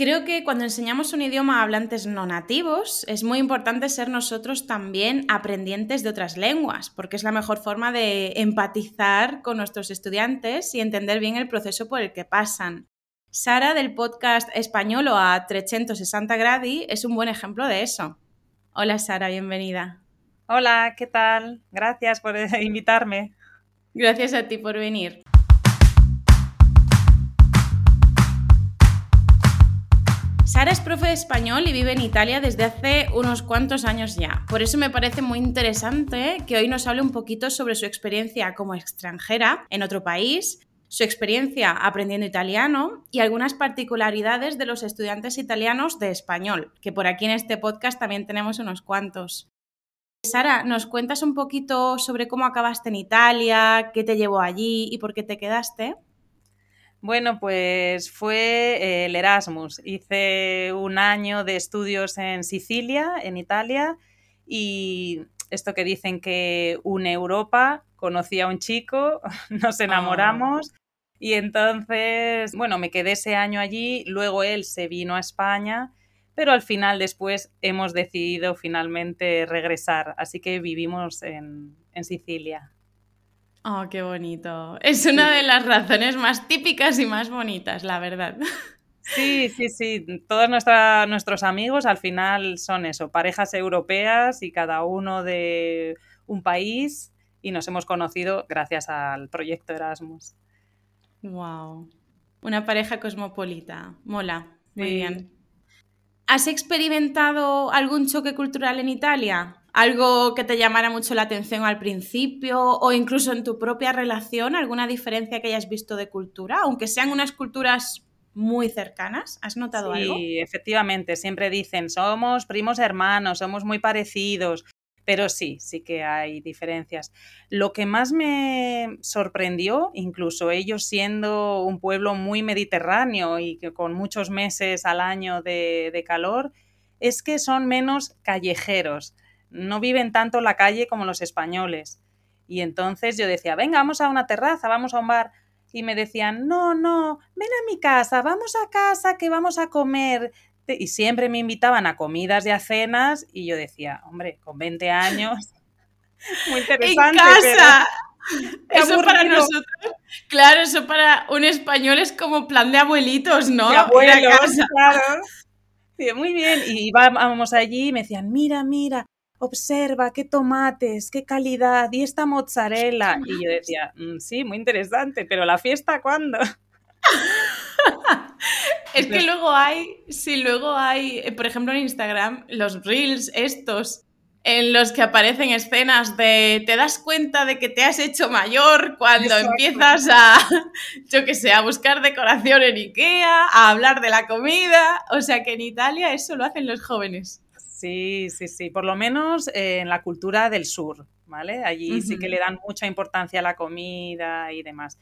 Creo que cuando enseñamos un idioma a hablantes no nativos es muy importante ser nosotros también aprendientes de otras lenguas, porque es la mejor forma de empatizar con nuestros estudiantes y entender bien el proceso por el que pasan. Sara del podcast español o a 360 gradi es un buen ejemplo de eso. Hola Sara, bienvenida. Hola, ¿qué tal? Gracias por invitarme. Gracias a ti por venir. Sara es profe de español y vive en Italia desde hace unos cuantos años ya. Por eso me parece muy interesante que hoy nos hable un poquito sobre su experiencia como extranjera en otro país, su experiencia aprendiendo italiano y algunas particularidades de los estudiantes italianos de español, que por aquí en este podcast también tenemos unos cuantos. Sara, ¿nos cuentas un poquito sobre cómo acabaste en Italia, qué te llevó allí y por qué te quedaste? Bueno, pues fue eh, el Erasmus. Hice un año de estudios en Sicilia, en Italia, y esto que dicen que une Europa, conocí a un chico, nos enamoramos. Y entonces, bueno, me quedé ese año allí, luego él se vino a España, pero al final después hemos decidido finalmente regresar, así que vivimos en, en Sicilia. Oh, qué bonito. Es una de las razones más típicas y más bonitas, la verdad. Sí, sí, sí. Todos nuestros amigos al final son eso, parejas europeas y cada uno de un país y nos hemos conocido gracias al proyecto Erasmus. Wow. Una pareja cosmopolita. Mola. Muy bien. ¿Has experimentado algún choque cultural en Italia? Algo que te llamara mucho la atención al principio o incluso en tu propia relación, alguna diferencia que hayas visto de cultura, aunque sean unas culturas muy cercanas. ¿Has notado algo? Sí, efectivamente, siempre dicen, somos primos hermanos, somos muy parecidos, pero sí, sí que hay diferencias. Lo que más me sorprendió, incluso ellos siendo un pueblo muy mediterráneo y que con muchos meses al año de, de calor, es que son menos callejeros no viven tanto la calle como los españoles. Y entonces yo decía, venga, vamos a una terraza, vamos a un bar. Y me decían, no, no, ven a mi casa, vamos a casa, que vamos a comer. Y siempre me invitaban a comidas y a cenas y yo decía, hombre, con 20 años, muy interesante. ¡En casa! Eso para nosotros, claro, eso para un español es como plan de abuelitos, ¿no? De abuelos, claro. muy bien, y íbamos allí y me decían, mira, mira, observa qué tomates, qué calidad y esta mozzarella. Y yo decía, mm, sí, muy interesante, pero la fiesta cuándo? es que luego hay, sí, luego hay, eh, por ejemplo en Instagram, los reels estos en los que aparecen escenas de te das cuenta de que te has hecho mayor cuando empiezas a, yo qué sé, a buscar decoración en Ikea, a hablar de la comida. O sea que en Italia eso lo hacen los jóvenes. Sí, sí, sí, por lo menos eh, en la cultura del sur, ¿vale? Allí sí que le dan mucha importancia a la comida y demás.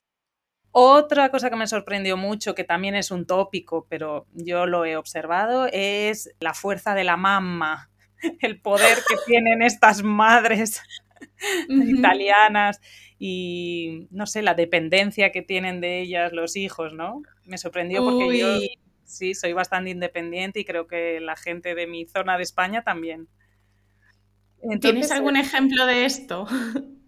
Otra cosa que me sorprendió mucho, que también es un tópico, pero yo lo he observado, es la fuerza de la mamá, el poder que tienen estas madres italianas y, no sé, la dependencia que tienen de ellas los hijos, ¿no? Me sorprendió porque yo sí, soy bastante independiente y creo que la gente de mi zona de España también. ¿Tienes algún ejemplo de esto?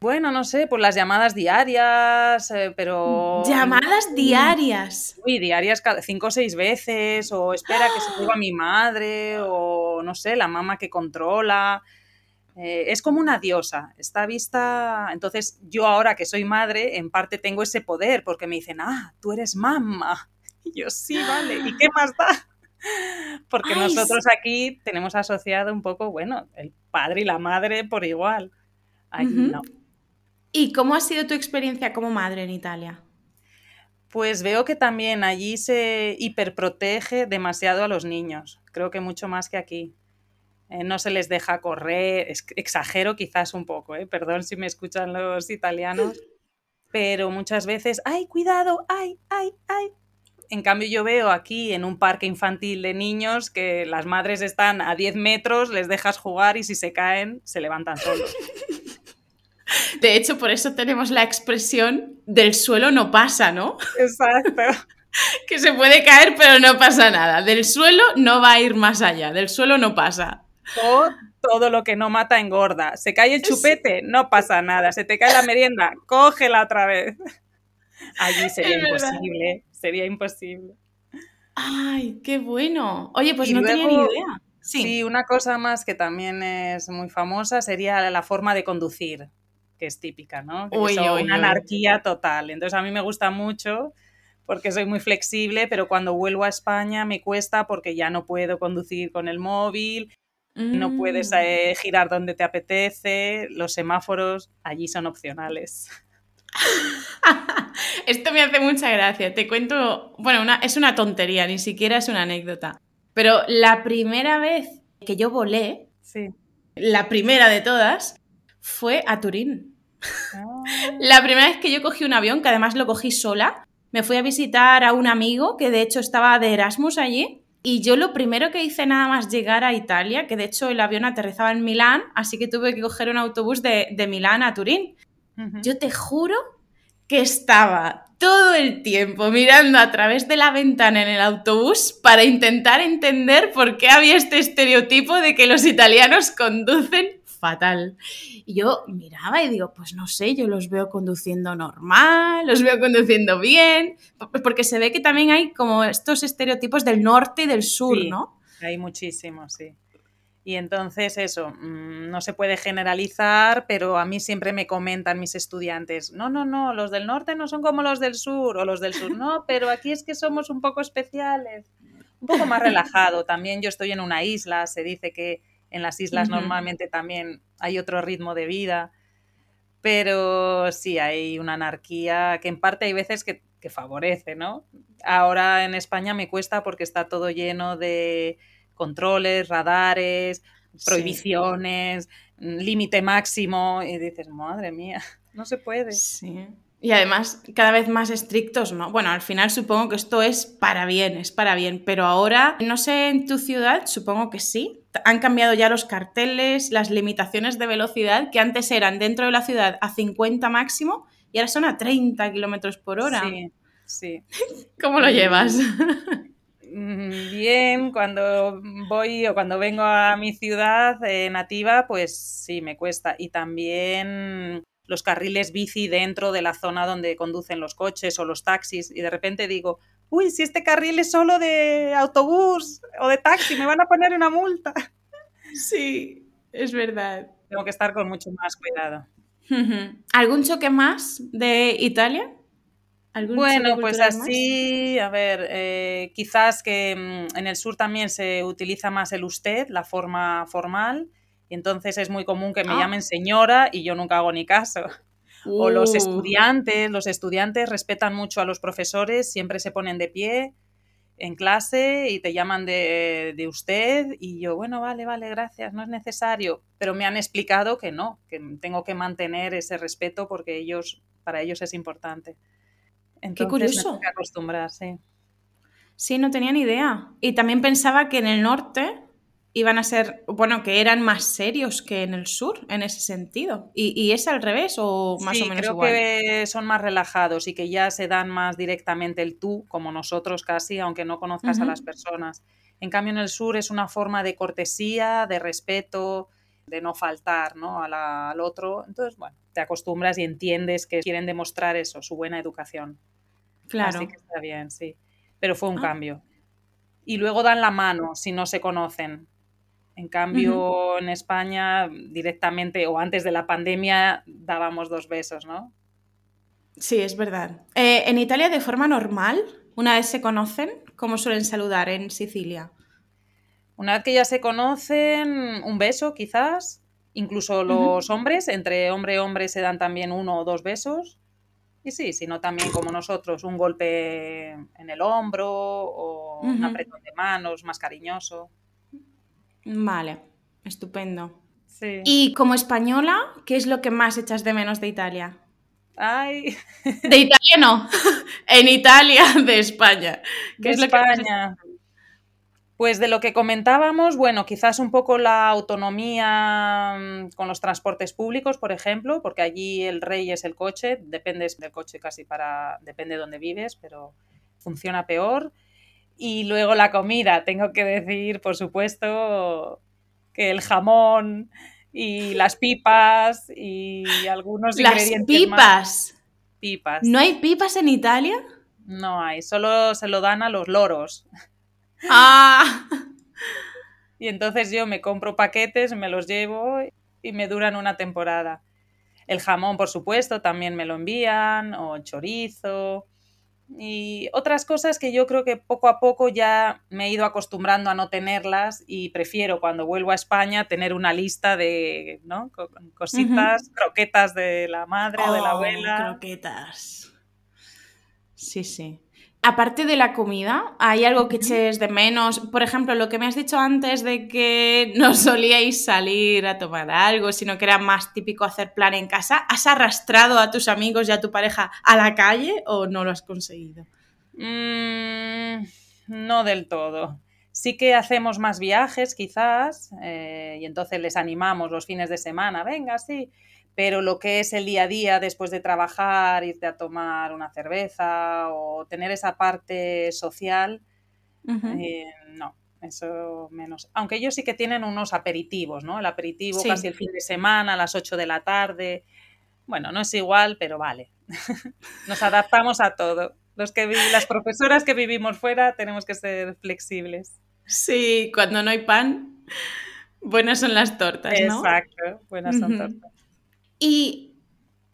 Bueno, no sé, pues las llamadas diarias, eh, pero... Llamadas diarias. Sí, diarias cada cinco o seis veces, o espera que se suba mi madre, o no sé, la mamá que controla. Eh, es como una diosa, está vista. Entonces, yo ahora que soy madre, en parte tengo ese poder, porque me dicen, ah, tú eres mamá. Yo, sí, vale, ¿y qué más da? Porque nosotros aquí tenemos asociado un poco, bueno, el padre y la madre por igual. Allí no. ¿Y cómo ha sido tu experiencia como madre en Italia? Pues veo que también allí se hiperprotege demasiado a los niños, creo que mucho más que aquí. Eh, no se les deja correr, exagero quizás un poco, eh, perdón si me escuchan los italianos, pero muchas veces, ay, cuidado, ay, ay, ay, en cambio, yo veo aquí en un parque infantil de niños que las madres están a 10 metros, les dejas jugar y si se caen, se levantan solos. De hecho, por eso tenemos la expresión del suelo no pasa, ¿no? Exacto. que se puede caer, pero no pasa nada. Del suelo no va a ir más allá, del suelo no pasa. O todo lo que no mata engorda. Se cae el chupete, no pasa nada. Se te cae la merienda, cógela otra vez. Allí sería imposible, sería imposible. Ay, qué bueno. Oye, pues no tenía ni idea. Sí. una cosa más que también es muy famosa sería la forma de conducir, que es típica, ¿no? una anarquía total. Entonces a mí me gusta mucho porque soy muy flexible, pero cuando vuelvo a España me cuesta porque ya no puedo conducir con el móvil, no puedes mm. eh, girar donde te apetece, los semáforos allí son opcionales. Esto me hace mucha gracia. Te cuento, bueno, una, es una tontería, ni siquiera es una anécdota. Pero la primera vez que yo volé, sí. la primera de todas, fue a Turín. Ah. La primera vez que yo cogí un avión, que además lo cogí sola, me fui a visitar a un amigo que de hecho estaba de Erasmus allí. Y yo lo primero que hice nada más llegar a Italia, que de hecho el avión aterrizaba en Milán, así que tuve que coger un autobús de, de Milán a Turín. Yo te juro que estaba todo el tiempo mirando a través de la ventana en el autobús para intentar entender por qué había este estereotipo de que los italianos conducen fatal. Y yo miraba y digo, pues no sé, yo los veo conduciendo normal, los veo conduciendo bien, porque se ve que también hay como estos estereotipos del norte y del sur, ¿no? Hay muchísimos, sí. Y entonces eso, mm, no se puede generalizar, pero a mí siempre me comentan mis estudiantes, no, no, no, los del norte no son como los del sur, o los del sur no, pero aquí es que somos un poco especiales, un poco más relajado. También yo estoy en una isla, se dice que en las islas normalmente también hay otro ritmo de vida, pero sí hay una anarquía que en parte hay veces que, favorece, ¿no? Ahora en España me cuesta porque está todo lleno de controles, radares, prohibiciones, límite máximo, y dices, madre mía, no se puede. Sí. Y además cada vez más estrictos, ¿no? Bueno, al final supongo que esto es para bien, es para bien, pero ahora, no sé, en tu ciudad, supongo que sí. Han cambiado ya los carteles, las limitaciones de velocidad que antes eran dentro de la ciudad a 50 máximo y ahora son a 30 kilómetros por hora. Sí, sí. ¿Cómo lo llevas? Mm, bien, cuando voy o cuando vengo a mi ciudad eh, nativa, pues sí, me cuesta. Y también los carriles bici dentro de la zona donde conducen los coches o los taxis y de repente digo, uy, si este carril es solo de autobús o de taxi, me van a poner una multa. Sí, es verdad. Tengo que estar con mucho más cuidado. ¿Algún choque más de Italia? Bueno, pues así, a ver, eh, quizás que mm, en el sur también se utiliza más el usted, la forma formal, y entonces es muy común que me ah. llamen señora y yo nunca hago ni caso. O los uh. estudiantes, los estudiantes respetan mucho a los profesores, siempre se ponen de pie en clase y te llaman de, de, usted y yo, bueno, vale, vale, gracias, no es necesario. Pero me han explicado que no, que tengo que mantener ese respeto porque ellos, para ellos es importante. Qué curioso. Me acostumbrar, sí. Sí, no tenía ni idea. Y también pensaba que en el norte iban a ser, bueno, que eran más serios que en el sur, en ese sentido. ¿Y, es al revés o más o menos creo que son más relajados y que ya se dan más directamente el tú, como nosotros casi, aunque no conozcas a las personas. En cambio, en el sur es una forma de cortesía, de respeto, de no faltar ¿no? al otro. Entonces, bueno, te acostumbras y entiendes que quieren demostrar eso, su buena educación. Claro. Así que está bien, sí. Pero fue un ah. cambio. Y luego dan la mano si no se conocen. En cambio, en España directamente o antes de la pandemia dábamos dos besos, ¿no? Sí, es verdad. Eh, en Italia, de forma normal, una vez se conocen, ¿cómo suelen saludar en Sicilia? Una vez que ya se conocen, un beso quizás. Incluso los hombres, entre hombre y hombre se dan también uno o dos besos. Y sí, sino también como nosotros, un golpe en el hombro o un apretón de manos más cariñoso. Vale, estupendo. Y como española, ¿qué es lo que más echas de menos de Italia? Ay. De Italia no, en Italia, de España. ¿Qué es España. Pues de lo que comentábamos, bueno, quizás un poco la autonomía mm, con los transportes públicos, por ejemplo, porque allí el rey es el coche, depende del coche casi para, depende de dónde vives, pero funciona peor. Y luego la comida, tengo que decir, por supuesto, que el jamón y las pipas y algunos las ingredientes pipas. más. Pipas. ¿No hay pipas en Italia? No hay, solo se lo dan a los loros. Ah, Y entonces yo me compro paquetes, me los llevo y me duran una temporada. El jamón, por supuesto, también me lo envían, o chorizo. Y otras cosas que yo creo que poco a poco ya me he ido acostumbrando a no tenerlas y prefiero cuando vuelvo a España tener una lista de ¿no? Co- cositas, croquetas de la madre o de la Oh, abuela. Croquetas. Sí, sí. Aparte de la comida, ¿hay algo que eches de menos? Por ejemplo, lo que me has dicho antes de que no solíais salir a tomar algo, sino que era más típico hacer plan en casa. ¿Has arrastrado a tus amigos y a tu pareja a la calle o no lo has conseguido? Mm, no del todo. Sí que hacemos más viajes, quizás, eh, y entonces les animamos los fines de semana, venga, sí, pero lo que es el día a día después de trabajar, irte a tomar una cerveza o tener esa parte social, eh, no, eso menos. Aunque ellos sí que tienen unos aperitivos, ¿no? El aperitivo Sí. casi el fin de semana, a las 8 de la tarde. Bueno, no es igual, pero vale. Nos adaptamos a todo. Los que las profesoras que vivimos fuera tenemos que ser flexibles. Sí, cuando no hay pan, buenas son las tortas, ¿no? Exacto, buenas son tortas. Y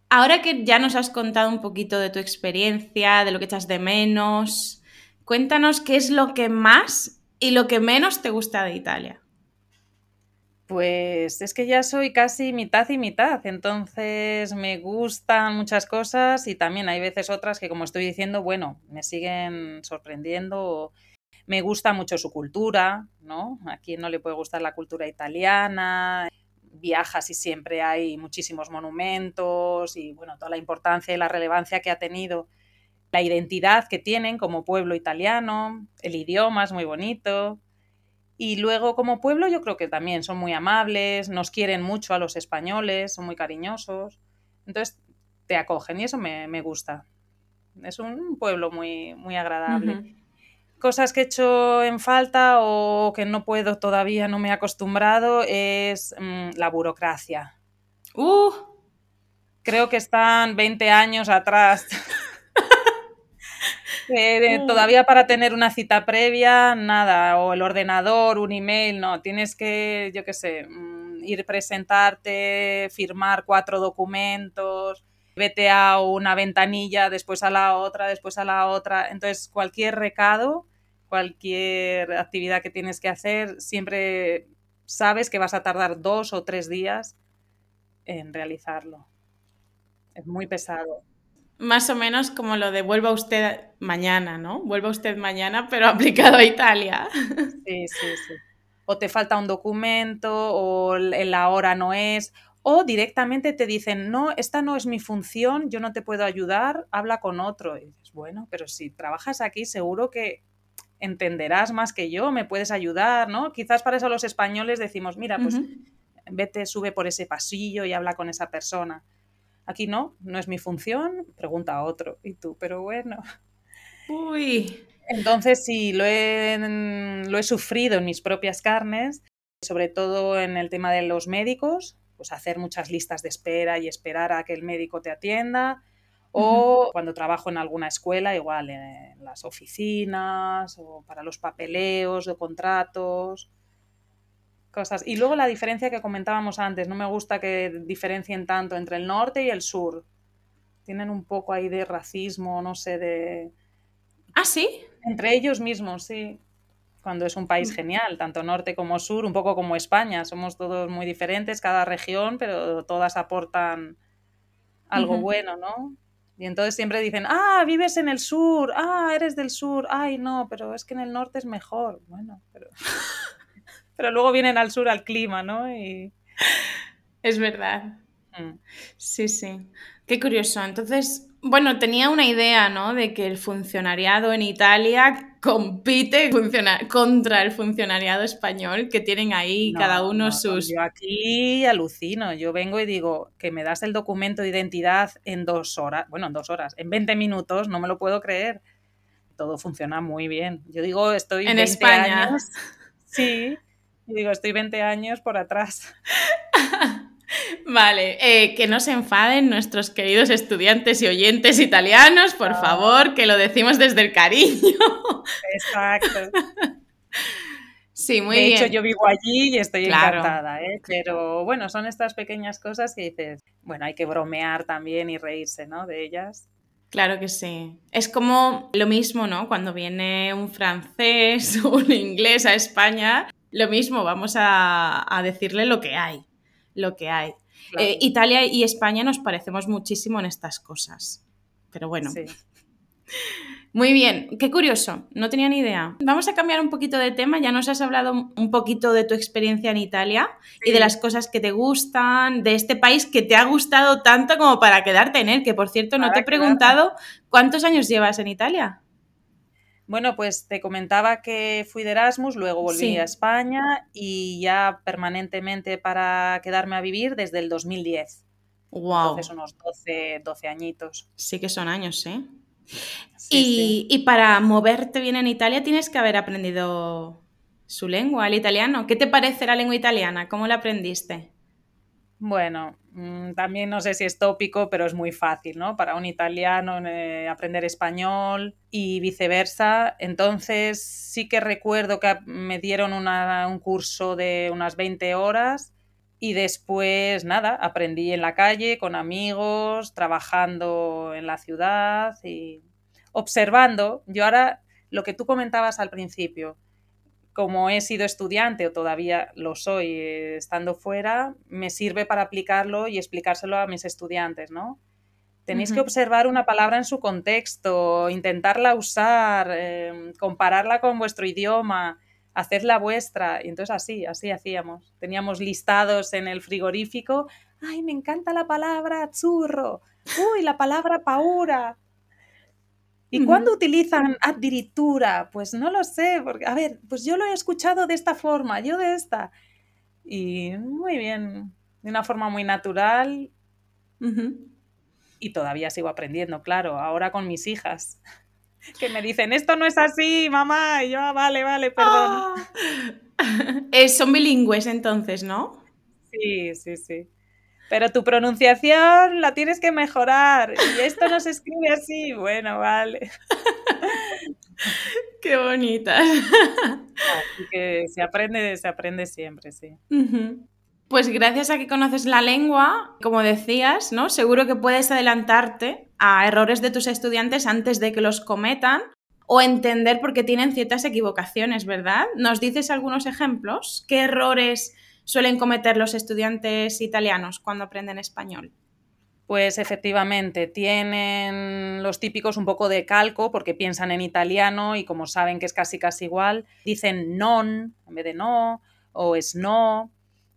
ahora que ya nos has contado un poquito de tu experiencia, de lo que echas de menos, cuéntanos qué es lo que más y lo que menos te gusta de Italia. Pues es que ya soy casi mitad y mitad, entonces me gustan muchas cosas y también hay veces otras que, como estoy diciendo, bueno, me siguen sorprendiendo. Me gusta mucho su cultura, ¿no? A quien no le puede gustar la cultura italiana. Viajas y siempre hay muchísimos monumentos y, bueno, toda la importancia y la relevancia que ha tenido la identidad que tienen como pueblo italiano, el idioma es muy bonito. Y luego como pueblo yo creo que también son muy amables, nos quieren mucho a los españoles, son muy cariñosos. Entonces te acogen y eso me, me gusta. Es un pueblo muy, muy agradable. Cosas que he hecho en falta o que no puedo todavía, no me he acostumbrado, es mm, la burocracia. Uh, Creo que están 20 años atrás. Eh, Mm. todavía para tener una cita previa, nada, o el ordenador, un email, no, tienes que, yo qué sé, mm, ir presentarte, firmar cuatro documentos, vete a una ventanilla, después a la otra, después a la otra. Entonces, cualquier recado, cualquier actividad que tienes que hacer, siempre sabes que vas a tardar dos o tres días en realizarlo. Es muy pesado. más o menos como lo de vuelva usted mañana, ¿no? Vuelva usted mañana, pero aplicado a Italia. Sí, sí, sí. O te falta un documento, o la hora no es, o directamente te dicen, no, esta no es mi función, yo no te puedo ayudar, habla con otro. Y dices, bueno, pero si trabajas aquí seguro que entenderás más que yo, me puedes ayudar, ¿no? Quizás para eso los españoles decimos, mira, pues vete, sube por ese pasillo y habla con esa persona. Aquí no, no es mi función, pregunta a otro. Y tú, pero bueno. Uy. Entonces sí, lo he, lo he sufrido en mis propias carnes, sobre todo en el tema de los médicos, pues hacer muchas listas de espera y esperar a que el médico te atienda. O cuando trabajo en alguna escuela, igual en las oficinas o para los papeleos de contratos, cosas. Y luego la diferencia que comentábamos antes, no me gusta que diferencien tanto entre el norte y el sur. Tienen un poco ahí de racismo, no sé, de... ¿Ah, sí? Entre ellos mismos, sí. Cuando es un país genial, tanto norte como sur, un poco como España. Somos todos muy diferentes, cada región, pero todas aportan algo bueno, ¿no? Y entonces siempre dicen, ah, vives en el sur, ah, eres del sur, ay, no, pero es que en el norte es mejor. Bueno, pero, pero luego vienen al sur al clima, ¿no? Y, Es verdad. mm. Sí, sí. Qué curioso. Entonces, bueno, tenía una idea, ¿no? De que el funcionariado en Italia compite contra el funcionariado español, que tienen ahí No, cada uno no, sus... Yo aquí alucino. Yo vengo y digo que me das el documento de identidad en dos horas, bueno, en dos horas, en 20 minutos, no me lo puedo creer. todo funciona muy bien. Yo digo, estoy en España. años. Sí, yo digo, estoy 20 años por atrás. Vale, eh, que no se enfaden nuestros queridos estudiantes y oyentes italianos, por favor, que lo decimos desde el cariño. Exacto. Sí, muy de bien. hecho, yo vivo allí y estoy encantada, ¿eh? Pero bueno, son estas pequeñas cosas que dices, bueno, hay que bromear también y reírse, ¿no? De ellas. Claro que sí. Es como lo mismo, ¿no? Cuando viene un francés o un inglés a España, lo mismo, vamos a, decirle lo que hay, lo que hay. Eh, Italia y España nos parecemos muchísimo en estas cosas. Pero bueno. Sí. Muy bien, qué curioso, no tenía ni idea. Vamos a cambiar un poquito de tema, ya nos has hablado un poquito de tu experiencia en Italia y de las cosas que te gustan, de este país que te ha gustado tanto como para quedarte en él, que por cierto no te he preguntado cuántos años llevas en Italia. Bueno, pues te comentaba que fui de Erasmus, luego volví a España y ya permanentemente para quedarme a vivir desde el 2010. Wow. Entonces unos 12, 12 añitos. Sí que son años, ¿eh? y, para moverte bien en Italia tienes que haber aprendido su lengua, el italiano. ¿Qué te parece la lengua italiana? ¿Cómo la aprendiste? Bueno, mm, también no sé si es tópico, pero es muy fácil, ¿no? Para un italiano eh, aprender español y viceversa. Entonces sí que recuerdo que me dieron un curso de unas 20 horas y después, nada, aprendí en la calle, con amigos, trabajando en la ciudad y observando. Yo ahora, lo que tú comentabas al principio, como he sido estudiante o todavía lo soy eh, estando fuera, me sirve para aplicarlo y explicárselo a mis estudiantes, ¿no? Tenéis que observar una palabra en su contexto, intentarla usar, em, compararla con vuestro idioma la vuestra. Y entonces así, así hacíamos. Teníamos listados en el frigorífico, ay, me encanta la palabra churro, uy, la palabra paura. ¿Y cuándo utilizan adiritura? Pues no lo sé, porque, a ver, pues yo lo he escuchado de esta forma, yo de esta. Y muy bien, de una forma muy natural. Y todavía sigo aprendiendo, claro, ahora con mis hijas que me dicen, esto no es así, mamá, y yo, ah, vale, vale, perdón. Ah. son bilingües entonces, ¿no? Sí, sí, sí. Pero tu pronunciación la tienes que mejorar. Y esto no se escribe así. Bueno, vale. Qué bonitas. Así que se aprende, se aprende siempre, sí. Pues gracias a que conoces la lengua, como decías, ¿no? Seguro que puedes adelantarte a errores de tus estudiantes antes de que los cometan o entender por qué tienen ciertas equivocaciones, ¿verdad? ¿Nos dices algunos ejemplos? ¿Qué errores suelen cometer los estudiantes italianos cuando aprenden español? Pues efectivamente, tienen los típicos un poco de calco porque piensan en italiano y como saben que es casi casi igual, dicen non en vez de no o es no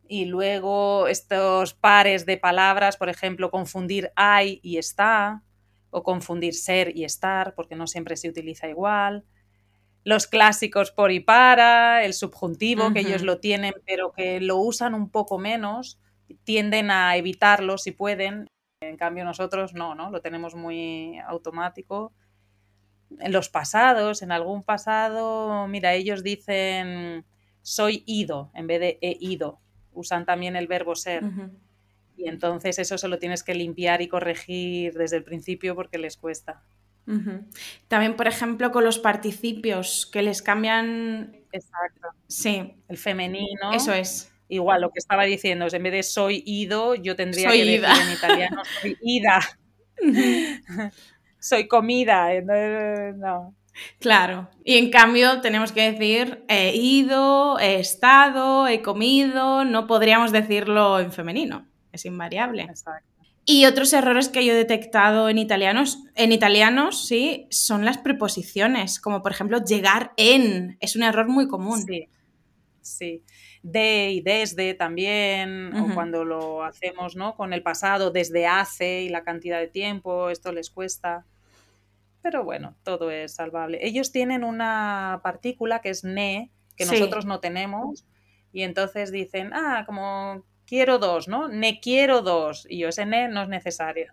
y luego estos pares de palabras, por ejemplo, confundir hay y está, o confundir ser y estar, porque no siempre se utiliza igual. Los clásicos por y para, el subjuntivo, que ellos lo tienen, pero que lo usan un poco menos, tienden a evitarlo si pueden. En cambio, nosotros no, ¿no? Lo tenemos muy automático. En los pasados, en algún pasado, mira, ellos dicen soy ido en vez de he ido usan también el verbo ser. Y entonces eso se lo tienes que limpiar y corregir desde el principio porque les cuesta. También, por ejemplo, con los participios que les cambian. Exacto. Sí. El femenino. Eso es. Igual, lo que estaba diciendo es en vez de soy ido, yo tendría que decir en italiano soy ida. soy comida. No. Claro, y en cambio tenemos que decir he ido, he estado, he comido, no podríamos decirlo en femenino, es invariable. Exacto. Y otros errores que yo he detectado en italianos, en italianos, sí, son las preposiciones, como por ejemplo llegar en, es un error muy común. Sí, sí. De y desde también, o cuando lo hacemos ¿no? con el pasado, desde hace y la cantidad de tiempo, esto les cuesta pero bueno, todo es salvable. Ellos tienen una partícula que es ne, que nosotros no tenemos, y entonces dicen, ah, como quiero dos, ¿no? Ne quiero dos, y yo ese ne no es necesario.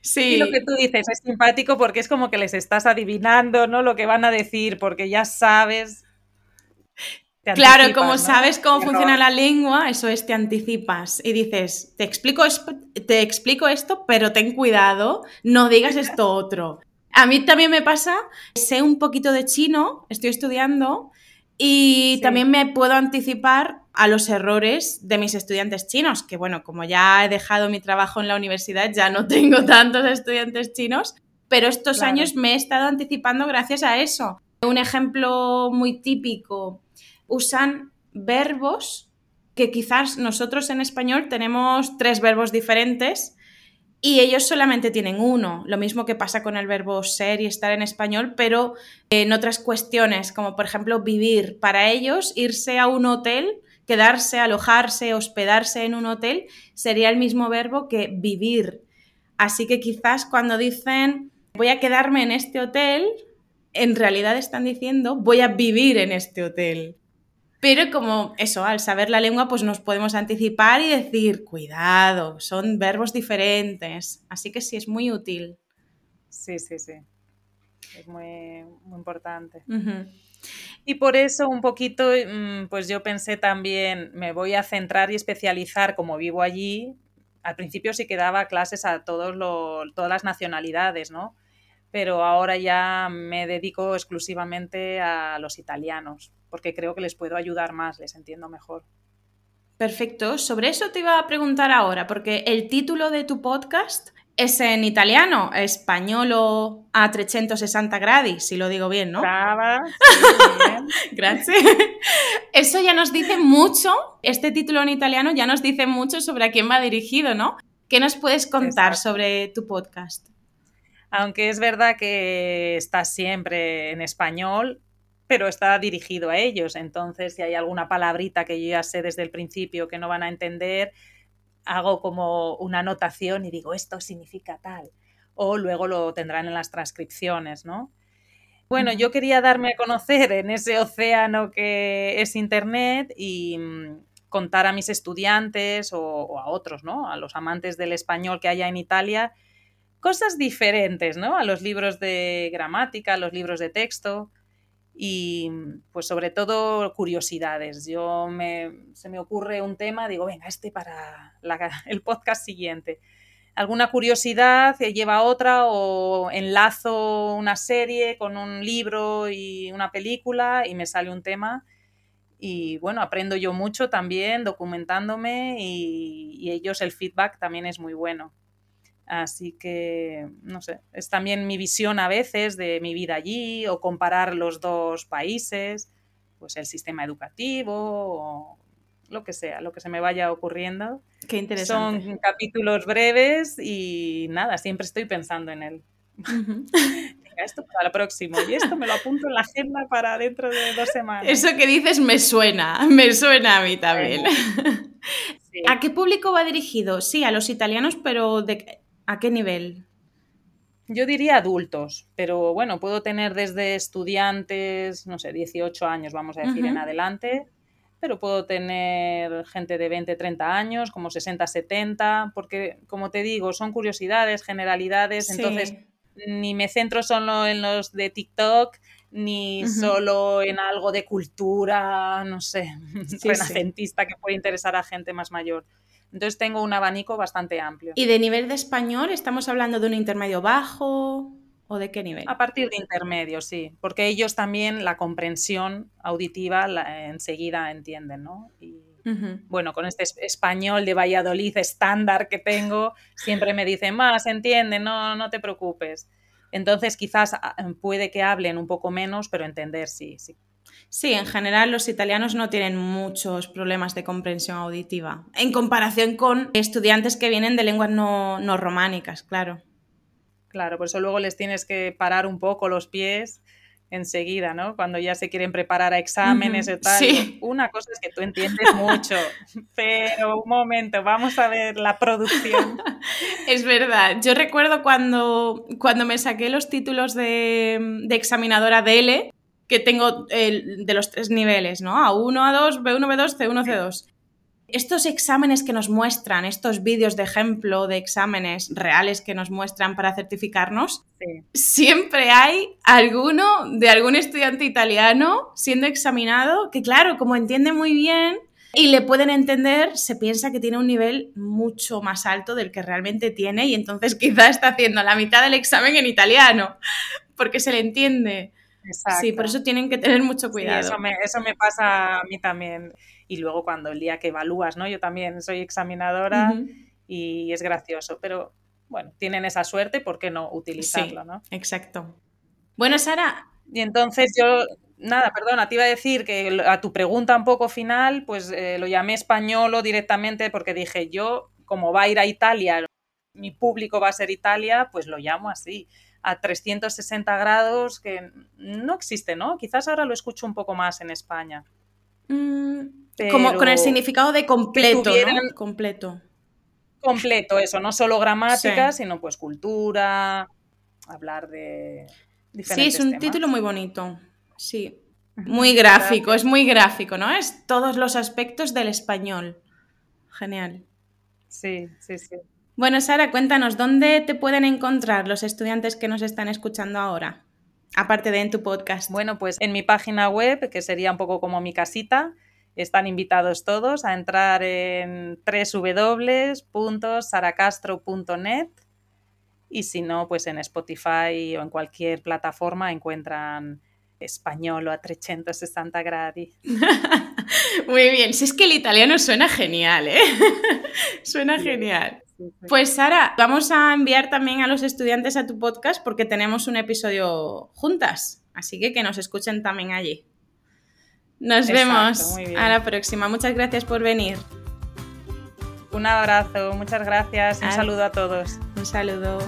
Sí. Y lo que tú dices es simpático porque es como que les estás adivinando, ¿no? Lo que van a decir, porque ya sabes. Claro, como sabes cómo funciona la lengua, eso es, te anticipas y dices, te explico, te explico esto, pero ten cuidado, no digas esto otro. A mí también me pasa, sé un poquito de chino, estoy estudiando y también me puedo anticipar a los errores de mis estudiantes chinos, que bueno, como ya he dejado mi trabajo en la universidad, ya no tengo tantos estudiantes chinos, pero estos años me he estado anticipando gracias a eso. Un ejemplo muy típico, usan verbos que quizás nosotros en español tenemos tres verbos diferentes y ellos solamente tienen uno, lo mismo que pasa con el verbo ser y estar en español, pero en otras cuestiones, como por ejemplo vivir. Para ellos, irse a un hotel, quedarse, alojarse, hospedarse en un hotel, sería el mismo verbo que vivir. Así que quizás cuando dicen voy a quedarme en este hotel, en realidad están diciendo voy a vivir en este hotel. Pero como eso, al saber la lengua, pues nos podemos anticipar y decir, cuidado, son verbos diferentes. Así que sí, es muy útil. Sí, sí, sí. Es muy, muy importante. Y por eso un poquito, mm, pues yo pensé también, me voy a centrar y especializar como vivo allí. Al principio sí que daba clases a todos todas las nacionalidades, ¿no? Pero ahora ya me dedico exclusivamente a los italianos porque creo que les puedo ayudar más, les entiendo mejor. Perfecto, sobre eso te iba a preguntar ahora, porque el título de tu podcast es en italiano, españolo a 360 gradi, si lo digo bien, ¿no? Brava, Gracias. Eso ya nos dice mucho, este título en italiano ya nos dice mucho sobre a quién va dirigido, ¿no? ¿Qué nos puedes contar sobre tu podcast? Aunque es verdad que está siempre en español, pero está dirigido a ellos. Entonces, si hay alguna palabrita que yo ya sé desde el principio que no van a entender, hago como una anotación y digo, esto significa tal. O luego lo tendrán en las transcripciones, ¿no? Bueno, yo quería darme a conocer en ese océano que es Internet y mm, contar a mis estudiantes o, a otros, ¿no? A los amantes del español que haya en Italia, cosas diferentes, ¿no? A los libros de gramática, a los libros de texto y pues sobre todo curiosidades. Yo me, se me ocurre un tema, digo, venga, este para el podcast siguiente. Alguna curiosidad lleva otra o enlazo una serie con un libro y una película y me sale un tema. Y bueno, aprendo yo mucho también documentándome y ellos el feedback también es muy bueno. Así que, no sé, es también mi visión a veces de mi vida allí o comparar los dos países, pues el sistema educativo o lo que sea, lo que se me vaya ocurriendo. Qué interesante. Son capítulos breves y nada, siempre estoy pensando en él. esto para el próximo y esto me lo apunto en la agenda para dentro de dos semanas. Eso que dices me suena, me suena a mí también. ¿A qué público va dirigido? Sí, a los italianos, pero de, ¿A qué nivel? Yo diría adultos, pero bueno, puedo tener desde estudiantes, no sé, 18 años, vamos a decir, en adelante, pero puedo tener gente de 20, 30 años, como 60, 70, porque como te digo, son curiosidades, generalidades, entonces ni me centro solo en los de TikTok, ni solo en algo de cultura, no sé, renacentista que puede interesar a gente más mayor. Entonces tengo un abanico bastante amplio. ¿Y de nivel de español estamos hablando de un intermedio bajo o de qué nivel? A partir de intermedio, sí, porque ellos también la comprensión auditiva enseguida entienden, ¿no? Y, Bueno, con este español de Valladolid estándar que tengo, siempre me dicen, más, entiende, no, no te preocupes. Entonces quizás ah, puede que hablen un poco menos, pero entender sí, sí. Sí, en general los italianos no tienen muchos problemas de comprensión auditiva, en comparación con estudiantes que vienen de lenguas no, románicas, claro. Claro, por eso luego les tienes que parar un poco los pies enseguida, ¿no? Cuando ya se quieren preparar a exámenes y tal. Sí. Una cosa es que tú entiendes mucho, pero un momento, vamos a ver la producción. Es verdad. Yo recuerdo cuando, cuando me saqué los títulos de, de examinadora DL, que tengo de los tres niveles, ¿no? A1, A2, B1, B2, C1, C2. estos exámenes que nos muestran, estos vídeos de ejemplo de exámenes reales que nos muestran para certificarnos, siempre hay alguno de algún estudiante italiano siendo examinado que, claro, como entiende muy bien y le pueden entender, se piensa que tiene un nivel mucho más alto del que realmente tiene y entonces quizá está haciendo la mitad del examen en italiano, porque se le entiende. Sí, por eso tienen que tener mucho cuidado. eso, me, eso me pasa a mí también y luego cuando el día que evalúas, ¿no? Yo también soy examinadora y es gracioso, pero bueno, tienen esa suerte, ¿por qué no utilizarlo, no? Exacto. Bueno, Sara. Y entonces yo, nada, perdona, te iba a decir que a tu pregunta un poco final, pues eh, lo llamé españolo directamente porque dije, yo, como va a ir a Italia, mi público va a ser Italia, pues lo llamo así a 360 grados que no existe, ¿no? Quizás ahora lo escucho un poco más en España. Mm, como con el significado de completo, ¿no? Completo. Completo, eso, no solo gramática, sino pues cultura, hablar de diferentes Sí, es un título muy bonito, sí. Muy gráfico, es muy gráfico, ¿no? Es todos los aspectos del español. Genial. Sí, sí, sí. Bueno, Sara, cuéntanos, ¿dónde te pueden encontrar los estudiantes que nos están escuchando ahora? Aparte de en tu podcast. Bueno, pues en mi página web, que sería un poco como mi casita, están invitados todos a entrar en www.saracastro.net y si no, pues en Spotify o en cualquier plataforma encuentran español o a 360 gradi. Muy bien, si es que el italiano suena genial, ¿eh? suena genial. Pues Sara, vamos a enviar también a los estudiantes a tu podcast porque tenemos un episodio juntas, así que que nos escuchen también allí. Nos vemos a la próxima. Muchas gracias por venir. Un abrazo, muchas gracias. Un saludo a todos. Un saludo.